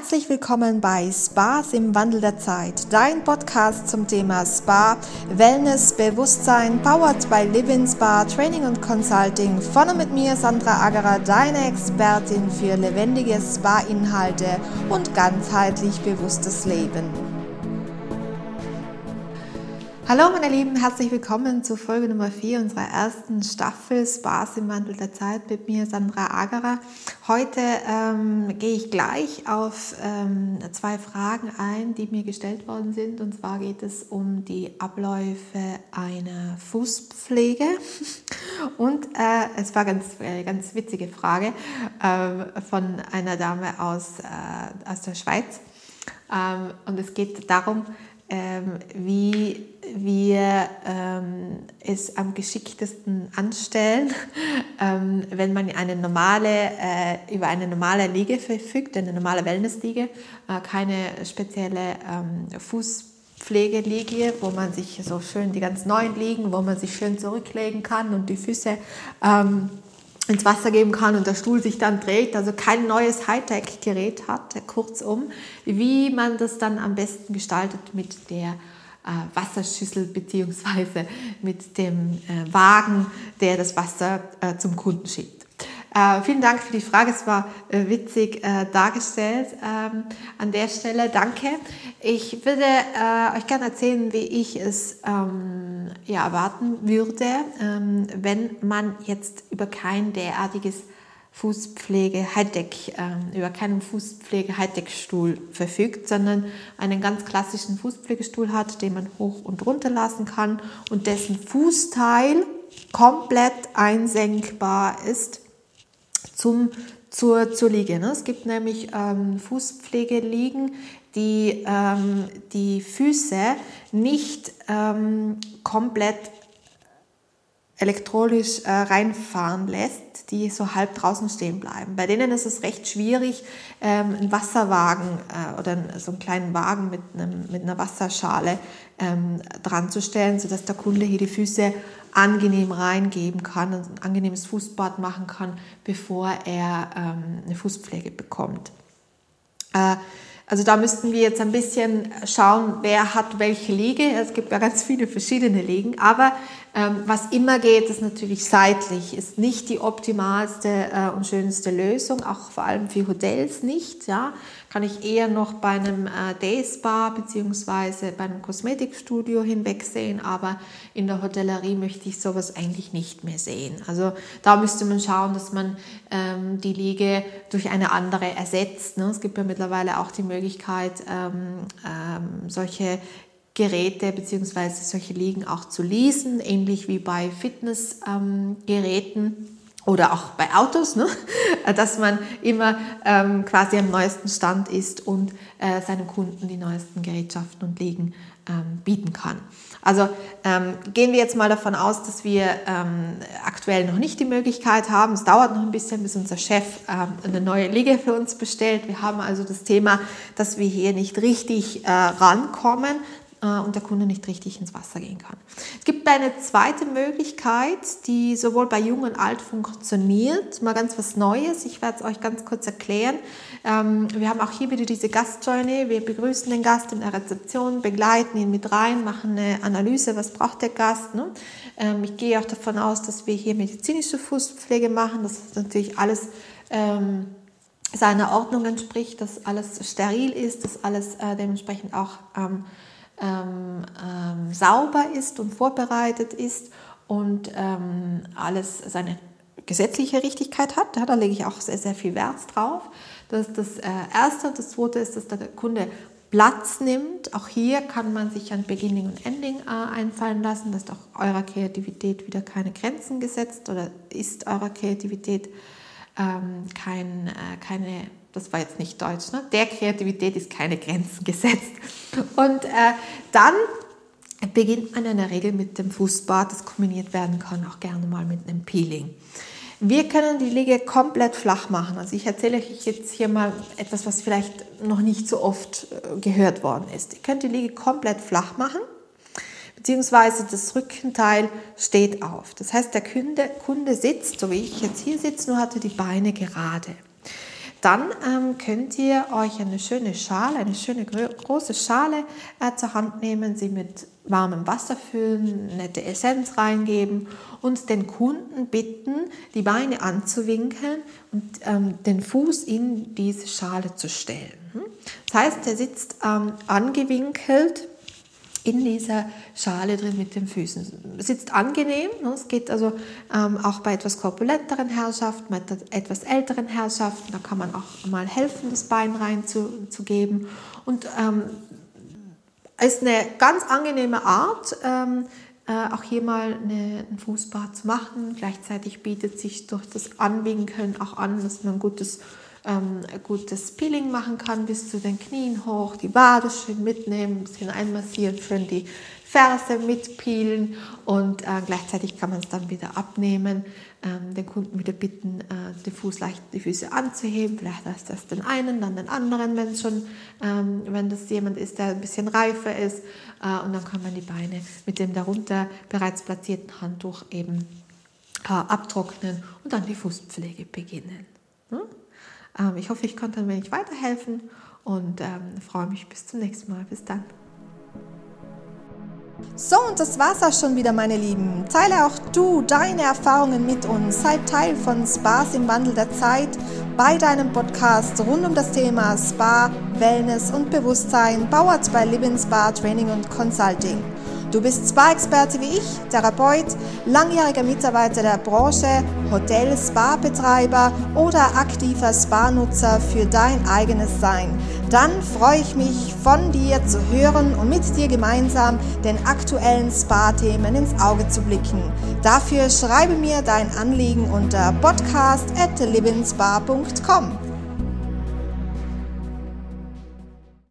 Herzlich willkommen bei Spas im Wandel der Zeit, dein Podcast zum Thema Spa, Wellness, Bewusstsein, powered by Living Spa, Training und Consulting. Vorne mit mir Sandra Agerer, deine Expertin für lebendige Spa-Inhalte und ganzheitlich bewusstes Leben. Hallo meine Lieben, herzlich willkommen zu Folge Nummer 4 unserer ersten Staffel Spaß im Wandel der Zeit mit mir Sandra Agerer. Heute ähm, gehe ich gleich auf ähm, zwei Fragen ein, die mir gestellt worden sind. Und zwar geht es um die Abläufe einer Fußpflege. Und äh, es war ganz, äh, ganz witzige Frage äh, von einer Dame aus, äh, aus der Schweiz. Ähm, und es geht darum, ähm, wie wir ähm, es am geschicktesten anstellen, ähm, wenn man eine normale, äh, über eine normale Liege verfügt, eine normale Wellnessliege, äh, keine spezielle ähm, Fußpflegeliege, wo man sich so schön die ganz neuen liegen, wo man sich schön zurücklegen kann und die Füße ähm, ins Wasser geben kann und der Stuhl sich dann dreht, also kein neues Hightech-Gerät hat, kurzum, wie man das dann am besten gestaltet mit der äh, Wasserschüssel beziehungsweise mit dem äh, Wagen, der das Wasser äh, zum Kunden schickt. Äh, vielen Dank für die Frage, es war äh, witzig äh, dargestellt ähm, an der Stelle. Danke. Ich würde euch gerne erzählen, wie ich es ähm, ja, erwarten würde, ähm, wenn man jetzt über kein derartiges Fußpflege Hightech, äh, über keinen Fußpflege Hightech-Stuhl verfügt, sondern einen ganz klassischen Fußpflegestuhl hat, den man hoch und runter lassen kann und dessen Fußteil komplett einsenkbar ist zum, zur, zur Liege. Ne? Es gibt nämlich ähm, Fußpflegeliegen, die ähm, die Füße nicht ähm, komplett elektronisch äh, reinfahren lässt, die so halb draußen stehen bleiben. Bei denen ist es recht schwierig, ähm, einen Wasserwagen äh, oder so einen kleinen Wagen mit, einem, mit einer Wasserschale ähm, dran zu stellen, sodass der Kunde hier die Füße angenehm reingeben kann und ein angenehmes Fußbad machen kann, bevor er ähm, eine Fußpflege bekommt. Äh, also da müssten wir jetzt ein bisschen schauen, wer hat welche Liege. Es gibt ja ganz viele verschiedene Liegen, aber was immer geht, ist natürlich seitlich, ist nicht die optimalste äh, und schönste Lösung, auch vor allem für Hotels nicht. Ja, kann ich eher noch bei einem Day Spa bzw. bei einem Kosmetikstudio hinwegsehen, aber in der Hotellerie möchte ich sowas eigentlich nicht mehr sehen. Also da müsste man schauen, dass man ähm, die Liege durch eine andere ersetzt. Ne? Es gibt ja mittlerweile auch die Möglichkeit, ähm, ähm, solche Geräte bzw. solche Liegen auch zu leasen, ähnlich wie bei Fitnessgeräten. Ähm, oder auch bei Autos, ne? dass man immer ähm, quasi am neuesten Stand ist und äh, seinen Kunden die neuesten Gerätschaften und Liegen ähm, bieten kann. Also ähm, gehen wir jetzt mal davon aus, dass wir ähm, aktuell noch nicht die Möglichkeit haben. Es dauert noch ein bisschen, bis unser Chef ähm, eine neue Liege für uns bestellt. Wir haben also das Thema, dass wir hier nicht richtig äh, rankommen, und der Kunde nicht richtig ins Wasser gehen kann. Es gibt eine zweite Möglichkeit, die sowohl bei Jung und Alt funktioniert. Mal ganz was Neues. Ich werde es euch ganz kurz erklären. Ähm, wir haben auch hier wieder diese Gastjourney. Wir begrüßen den Gast in der Rezeption, begleiten ihn mit rein, machen eine Analyse, was braucht der Gast. Ne? Ähm, ich gehe auch davon aus, dass wir hier medizinische Fußpflege machen. Das ist natürlich alles ähm, seiner Ordnung entspricht, dass alles steril ist, dass alles äh, dementsprechend auch ähm, ähm, sauber ist und vorbereitet ist und ähm, alles seine gesetzliche Richtigkeit hat. Ja, da lege ich auch sehr, sehr viel Wert drauf. Das ist das äh, Erste. Das Zweite ist, dass der Kunde Platz nimmt. Auch hier kann man sich ein Beginning und Ending äh, einfallen lassen. dass auch eurer Kreativität wieder keine Grenzen gesetzt oder ist eurer Kreativität ähm, kein, äh, keine das war jetzt nicht Deutsch, ne? der Kreativität ist keine Grenzen gesetzt. Und äh, dann beginnt man in der Regel mit dem Fußbad, das kombiniert werden kann, auch gerne mal mit einem Peeling. Wir können die Liege komplett flach machen. Also ich erzähle euch jetzt hier mal etwas, was vielleicht noch nicht so oft äh, gehört worden ist. Ihr könnt die Liege komplett flach machen, beziehungsweise das Rückenteil steht auf. Das heißt, der Kunde, Kunde sitzt, so wie ich jetzt hier sitze, nur hatte die Beine gerade. Dann ähm, könnt ihr euch eine schöne Schale, eine schöne große Schale äh, zur Hand nehmen, sie mit warmem Wasser füllen, nette Essenz reingeben und den Kunden bitten, die Beine anzuwinkeln und ähm, den Fuß in diese Schale zu stellen. Hm? Das heißt, er sitzt ähm, angewinkelt in dieser Schale drin mit den Füßen. Es sitzt angenehm, ne? es geht also ähm, auch bei etwas korpulenteren Herrschaften, bei etwas älteren Herrschaften, da kann man auch mal helfen, das Bein reinzugeben. Und ähm, ist eine ganz angenehme Art, ähm, äh, auch hier mal eine, ein Fußbad zu machen. Gleichzeitig bietet sich durch das Anwinkeln auch an, dass man gutes ähm, gutes Peeling machen kann, bis zu den Knien hoch, die Wade schön mitnehmen, ein bisschen einmassieren, schön die Ferse mitpeelen und äh, gleichzeitig kann man es dann wieder abnehmen, ähm, den Kunden wieder bitten, äh, den Fuß leicht die Füße anzuheben, vielleicht erst das den einen, dann den anderen, wenn schon, ähm, wenn das jemand ist, der ein bisschen reifer ist äh, und dann kann man die Beine mit dem darunter bereits platzierten Handtuch eben äh, abtrocknen und dann die Fußpflege beginnen. Hm? Ähm, ich hoffe, ich konnte ein wenig weiterhelfen und ähm, freue mich bis zum nächsten Mal. Bis dann. So, und das war's auch schon wieder, meine Lieben. Teile auch du deine Erfahrungen mit uns. Sei Teil von Spas im Wandel der Zeit bei deinem Podcast rund um das Thema Spa, Wellness und Bewusstsein, powered bei Living Spa Training und Consulting. Du bist Spa-Experte wie ich, Therapeut, langjähriger Mitarbeiter der Branche, Hotel, Spa-Betreiber oder aktiver Spa-Nutzer für dein eigenes Sein. Dann freue ich mich, von dir zu hören und mit dir gemeinsam den aktuellen Spa-Themen ins Auge zu blicken. Dafür schreibe mir dein Anliegen unter podcast at livinspa.com.